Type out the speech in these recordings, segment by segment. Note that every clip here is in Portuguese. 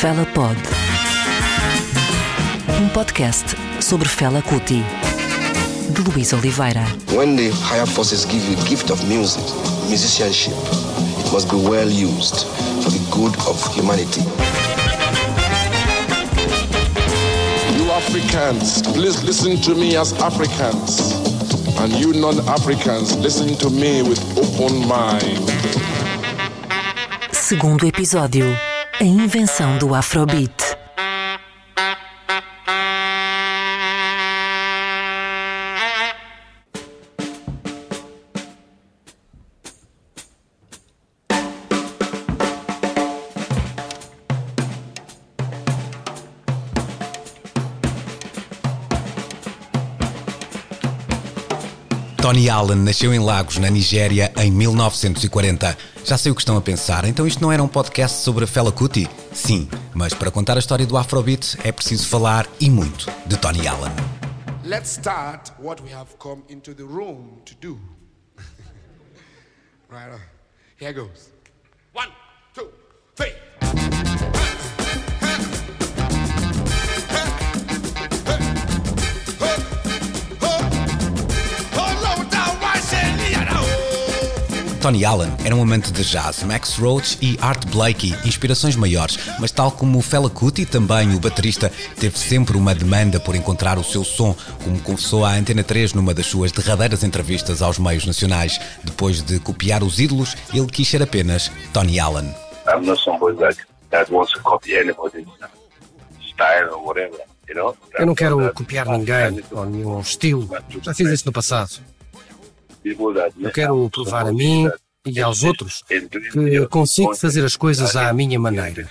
Fela Pod. Um podcast sobre Fela Kuti. De Luís Oliveira. When the higher forces give you the gift of music, musicianship, it must be well used for the good of humanity. You Africans, please listen to me as Africans. And you non-Africans, listen to me with open mind. Segundo episódio. A invenção do Afrobeat. Tony Allen nasceu em Lagos, na Nigéria, em 1940. Já sei o que estão a pensar, então isto não era um podcast sobre a Fela Kuti? Sim, mas para contar a história do Afrobeat é preciso falar e muito de Tony Allen. Let's start what we have come into the room to do. right on. Here goes. Tony Allen era um amante de jazz, Max Roach e Art Blakey, inspirações maiores, mas tal como o Fela Kuti, também o baterista, teve sempre uma demanda por encontrar o seu som, como confessou à Antena 3 numa das suas derradeiras entrevistas aos meios nacionais. Depois de copiar os ídolos, ele quis ser apenas Tony Allen. I'm not somebody that, that wants to copy anybody's style or whatever. You know? Eu não quero copiar ninguém ou nenhum estilo. Já fiz isso no passado. Eu quero provar a mim e aos outros que consigo fazer as coisas à minha maneira.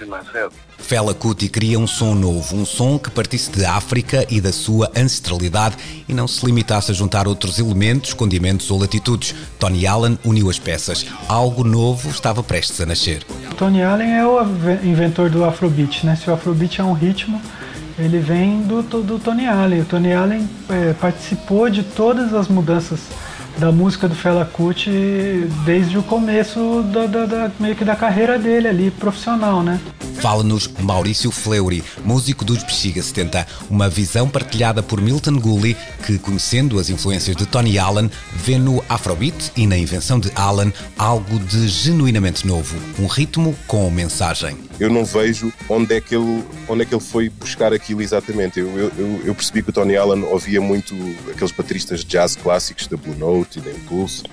Fela Kuti cria um som novo, um som que partisse de África e da sua ancestralidade e não se limitasse a juntar outros elementos, condimentos ou latitudes. Tony Allen uniu as peças. Algo novo estava prestes a nascer. Tony Allen é o inventor do Afrobeat, né? Se o Afrobeat é um ritmo, ele vem do, do Tony Allen. O Tony Allen é, participou de todas as mudanças da música do Fela Kuti desde o começo da, da, da, meio que da carreira dele ali, profissional, né? Fala-nos Maurício Fleury, músico dos Bexiga 70, uma visão partilhada por Milton Gully, que, conhecendo as influências de Tony Allen, vê no Afrobeat e na invenção de Allen algo de genuinamente novo, um ritmo com mensagem. Eu não vejo onde é que ele, onde é que ele foi buscar aquilo exatamente. Eu, eu, eu percebi que o Tony Allen ouvia muito aqueles bateristas de jazz clássicos da Blue Note e da Impulse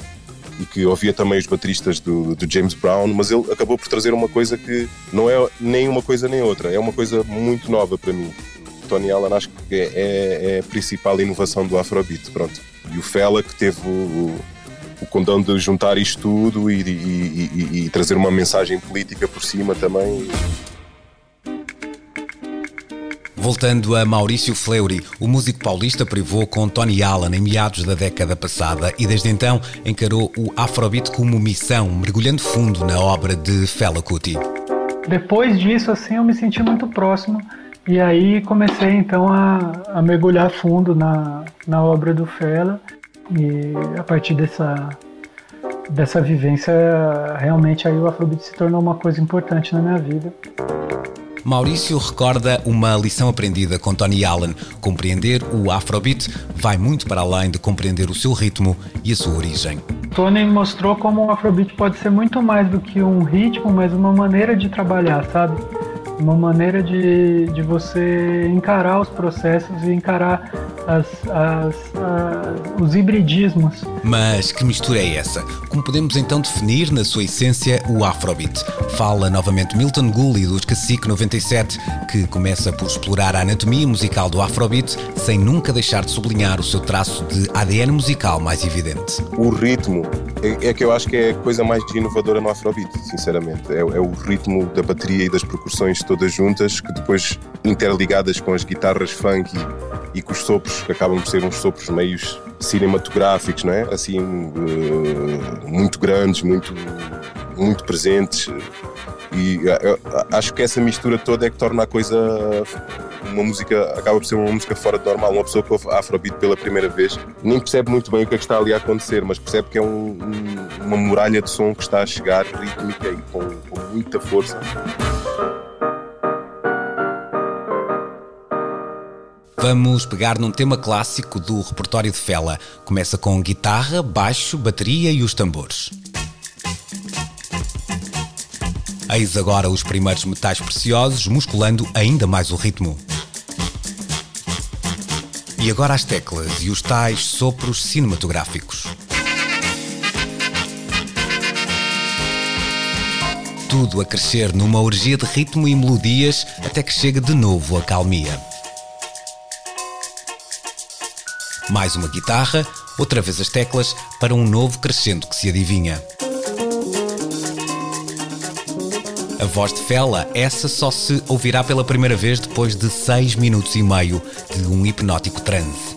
que ouvia também os bateristas do, do, James Brown, mas ele acabou por trazer uma coisa que não é nem uma coisa nem outra, é uma coisa muito nova para mim. Tony Allen acho que é, é, é a principal inovação do Afrobeat, pronto. E o Fela que teve o, o condão de juntar isto tudo e, e, e, e trazer uma mensagem política por cima também. Voltando a Maurício Fleury, o músico paulista privou com Tony Allen em meados da década passada e desde então encarou o Afrobeat como missão, mergulhando fundo na obra de Fela Kuti. Depois disso, assim, eu me senti muito próximo e aí comecei então a, a mergulhar fundo na, na obra do Fela e a partir dessa dessa vivência, realmente aí o Afrobeat se tornou uma coisa importante na minha vida. Maurício recorda uma lição aprendida com Tony Allen. Compreender o Afrobeat vai muito para além de compreender o seu ritmo e a sua origem. Tony mostrou como o Afrobeat pode ser muito mais do que um ritmo, mas uma maneira de trabalhar, sabe? Uma maneira de, de você encarar os processos e encarar as, as, as, os hibridismos. Mas que mistura é essa? Como podemos então definir, na sua essência, o Afrobeat? Fala novamente Milton Gully dos Cacique 97, que começa por explorar a anatomia musical do Afrobeat, sem nunca deixar de sublinhar o seu traço de ADN musical mais evidente. O ritmo é, é que eu acho que é a coisa mais inovadora no Afrobeat, sinceramente. É, é o ritmo da bateria e das percussões todas juntas, que depois interligadas com as guitarras funk e, e com os sopros, que acabam por ser uns sopros meios cinematográficos, não é? Assim, uh, muito grandes, muito, muito presentes. E eh, eh, acho que essa mistura toda é que torna a coisa uma música, acaba por ser uma música fora de normal. Uma pessoa que ouve Afrobeat pela primeira vez nem percebe muito bem o que é que está ali a acontecer, mas percebe que é um, uma muralha de som que está a chegar rítmica e com, com muita força. Vamos pegar num tema clássico do repertório de Fela. Começa com guitarra, baixo, bateria e os tambores. Eis agora os primeiros metais preciosos, musculando ainda mais o ritmo. E agora as teclas e os tais sopros cinematográficos. Tudo a crescer numa orgia de ritmo e melodias até que chega de novo a calmia. Mais uma guitarra, outra vez as teclas, para um novo crescendo que se adivinha. A voz de Fela, essa só se ouvirá pela primeira vez depois de seis minutos e meio de um hipnótico transe.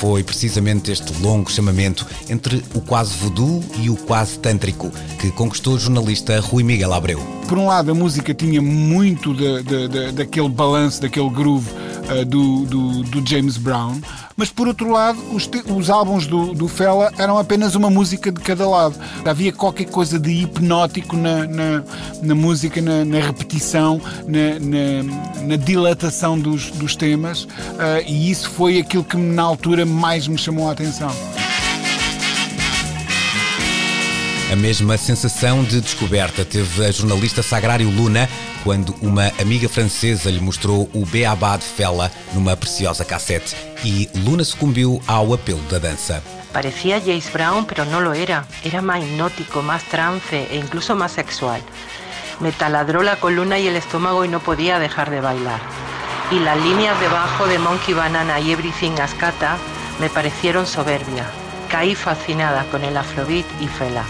Foi precisamente este longo chamamento entre o quase voodoo e o quase tântrico que conquistou o jornalista Rui Miguel Abreu. Por um lado, a música tinha muito de, de, de, daquele balanço, daquele groove uh, do, do, do James Brown, mas por outro lado, os, os álbuns do, do Fela eram apenas uma música de cada lado. Havia qualquer coisa de hipnótico na, na, na música, na, na repetição, na, na, dilatação dos, dos temas, uh, e isso foi aquilo que na altura mais me chamou a atenção. A mesma sensação de descoberta teve a jornalista Sagrário Luna quando uma amiga francesa lhe mostrou o Beabá de Fela numa preciosa cassete e Luna sucumbiu ao apelo da dança. Parecía James Brown, pero no lo era. Era más hipnótico, más trance e incluso más sexual. Me taladró la columna y el estómago y no podía dejar de bailar. Y las líneas de bajo de Monkey Banana y Everything Ascata me parecieron soberbia. Caí fascinada con el afrobeat y Fela.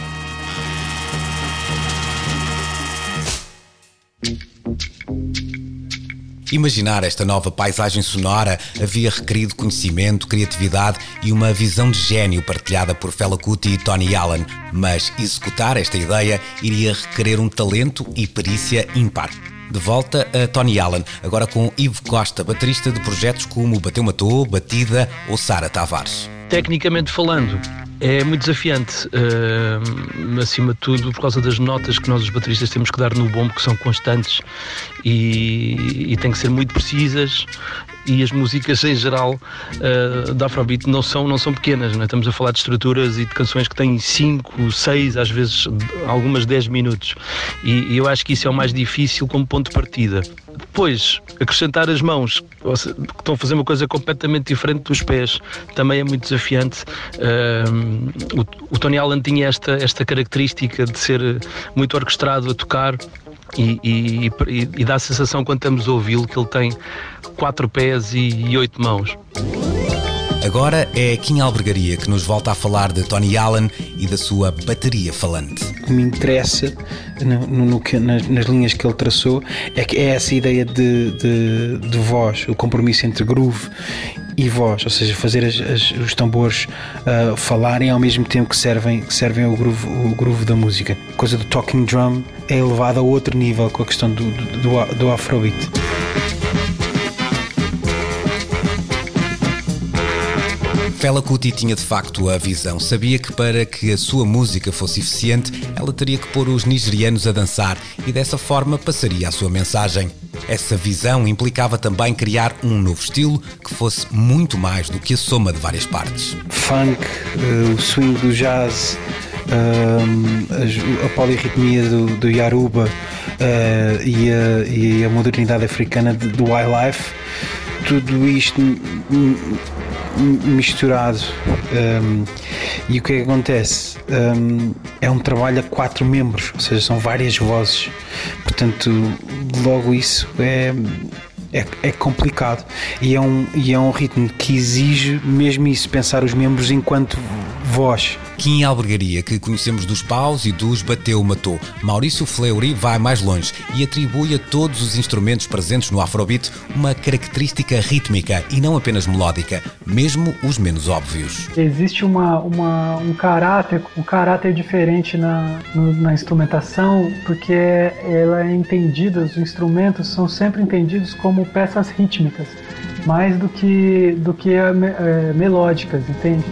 Imaginar esta nova paisagem sonora havia requerido conhecimento, criatividade e uma visão de gênio partilhada por Fela Kuti e Tony Allen, mas executar esta ideia iria requerer um talento e perícia ímpar. De volta a Tony Allen, agora com Ivo Costa, baterista de projetos como Bateu Matou, Batida ou Sara Tavares. Tecnicamente falando, é muito desafiante, uh, acima de tudo por causa das notas que nós os bateristas temos que dar no bombo, que são constantes e, e têm que ser muito precisas e as músicas em geral uh, da Afrobeat não são, não são pequenas, não é? estamos a falar de estruturas e de canções que têm 5, 6, às vezes algumas 10 minutos e, e eu acho que isso é o mais difícil como ponto de partida. Depois, acrescentar as mãos, que estão a fazer uma coisa completamente diferente dos pés, também é muito desafiante. Uh, o, o, Tony Allen tinha esta, esta característica de ser muito orquestrado a tocar. E, e, e, e dá a sensação quando estamos a ouvi-lo que ele tem quatro pés e oito mãos. Agora é Kim Albergaria que nos volta a falar de Tony Allen e da sua bateria falante. O que me interessa no, no, no, nas, nas, linhas que ele traçou é que é essa ideia de, de, de voz, o compromisso entre groove e voz, ou seja, fazer as, as, os tambores uh, falarem ao mesmo tempo que servem, que servem o, groove, o groove da música. A coisa do talking drum é elevada a outro nível com a questão do, do, do, do afrobeat. Fela Kuti tinha de facto a visão. Sabia que para que a sua música fosse eficiente, ela teria que pôr os nigerianos a dançar e dessa forma passaria a sua mensagem. Essa visão implicava também criar um novo estilo que fosse muito mais do que a soma de várias partes. Funk, uh, o swing do jazz, uh, a, polirritmia do, do Yaruba uh, e, a, e, a, modernidade africana do wildlife, tudo isto misturado. Um, e o que é que acontece? Um, é um trabalho a quatro membros, ou seja, são várias vozes. Portanto, logo isso é, é, é, complicado e é, um, e é um ritmo que exige mesmo isso, pensar os membros enquanto voz. Kim Albergaria, que conhecemos dos paus e dos bateu matou. Maurício Fleury vai mais longe e atribui a todos os instrumentos presentes no Afrobeat uma característica rítmica e não apenas melódica, mesmo os menos óbvios. Existe uma, uma um caráter, um caráter diferente na, na instrumentação, porque ela é entendida, os instrumentos são sempre entendidos como peças rítmicas, mais do que, do que é, melódicas, entende?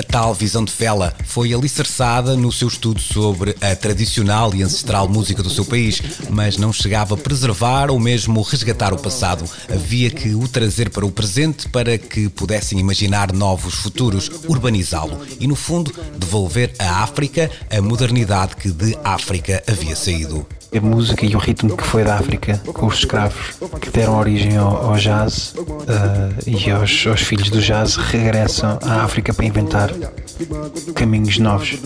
A tal visão de Fela foi alicerçada no seu estudo sobre a tradicional e ancestral música do seu país, mas não chegava a preservar ou mesmo resgatar o passado. Havia que o trazer para o presente para que pudessem imaginar novos futuros, urbanizá-lo e, no fundo, devolver à África a modernidade que de África havia saído a música e o ritmo que foi da África com os escravos que deram origem ao, ao jazz uh, e aos, aos, filhos do jazz regressam à África para inventar caminhos novos.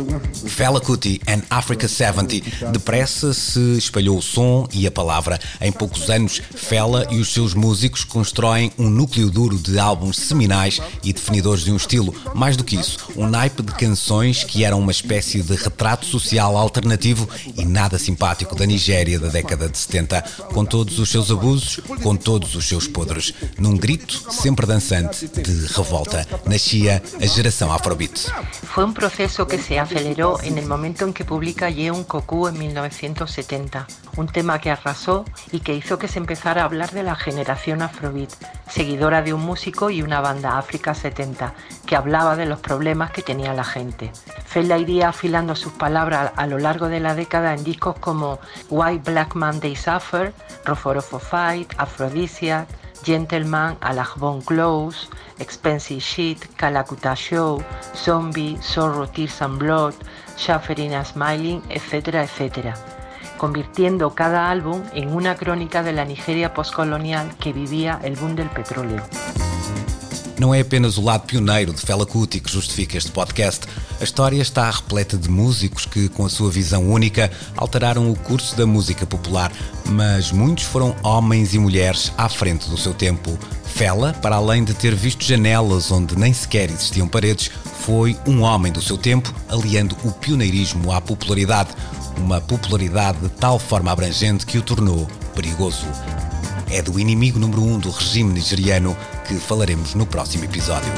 Fela Kuti and Africa 70 depressa se espalhou o som e a palavra. Em poucos anos, Fela e os seus músicos constroem um núcleo duro de álbuns seminais e definidores de um estilo. Mais do que isso, um naipe de canções que eram uma espécie de retrato social alternativo e nada simpático da Nigéria da década de 70, com todos os seus abusos, com todos os seus podres. Num grito sempre dançante de revolta, nascia a geração Afrobeat. Fue un proceso que se aceleró en el momento en que publica Yeun Koku en 1970, un tema que arrasó y que hizo que se empezara a hablar de la generación Afrobeat, seguidora de un músico y una banda África 70, que hablaba de los problemas que tenía la gente. Fela iría afilando sus palabras a lo largo de la década en discos como Why Black Man They Suffer, Roforofo Fight, Aphrodisiac, Gentleman, Alajbon Close, Expensive Shit, Calacuta Show, Zombie, Sorrow, Tears and Blood, Suffering and Smiling, etcétera, etcétera, convirtiendo cada álbum en una crónica de la Nigeria postcolonial que vivía el boom del petróleo. Não é apenas o lado pioneiro de Fela Kuti que justifica este podcast. A história está repleta de músicos que, com a sua visão única, alteraram o curso da música popular, mas muitos foram homens e mulheres à frente do seu tempo. Fela, para além de ter visto janelas onde nem sequer existiam paredes, foi um homem do seu tempo, aliando o pioneirismo à popularidade, uma popularidade de tal forma abrangente que o tornou perigoso é do inimigo número um do regime nigeriano que falaremos no próximo episódio.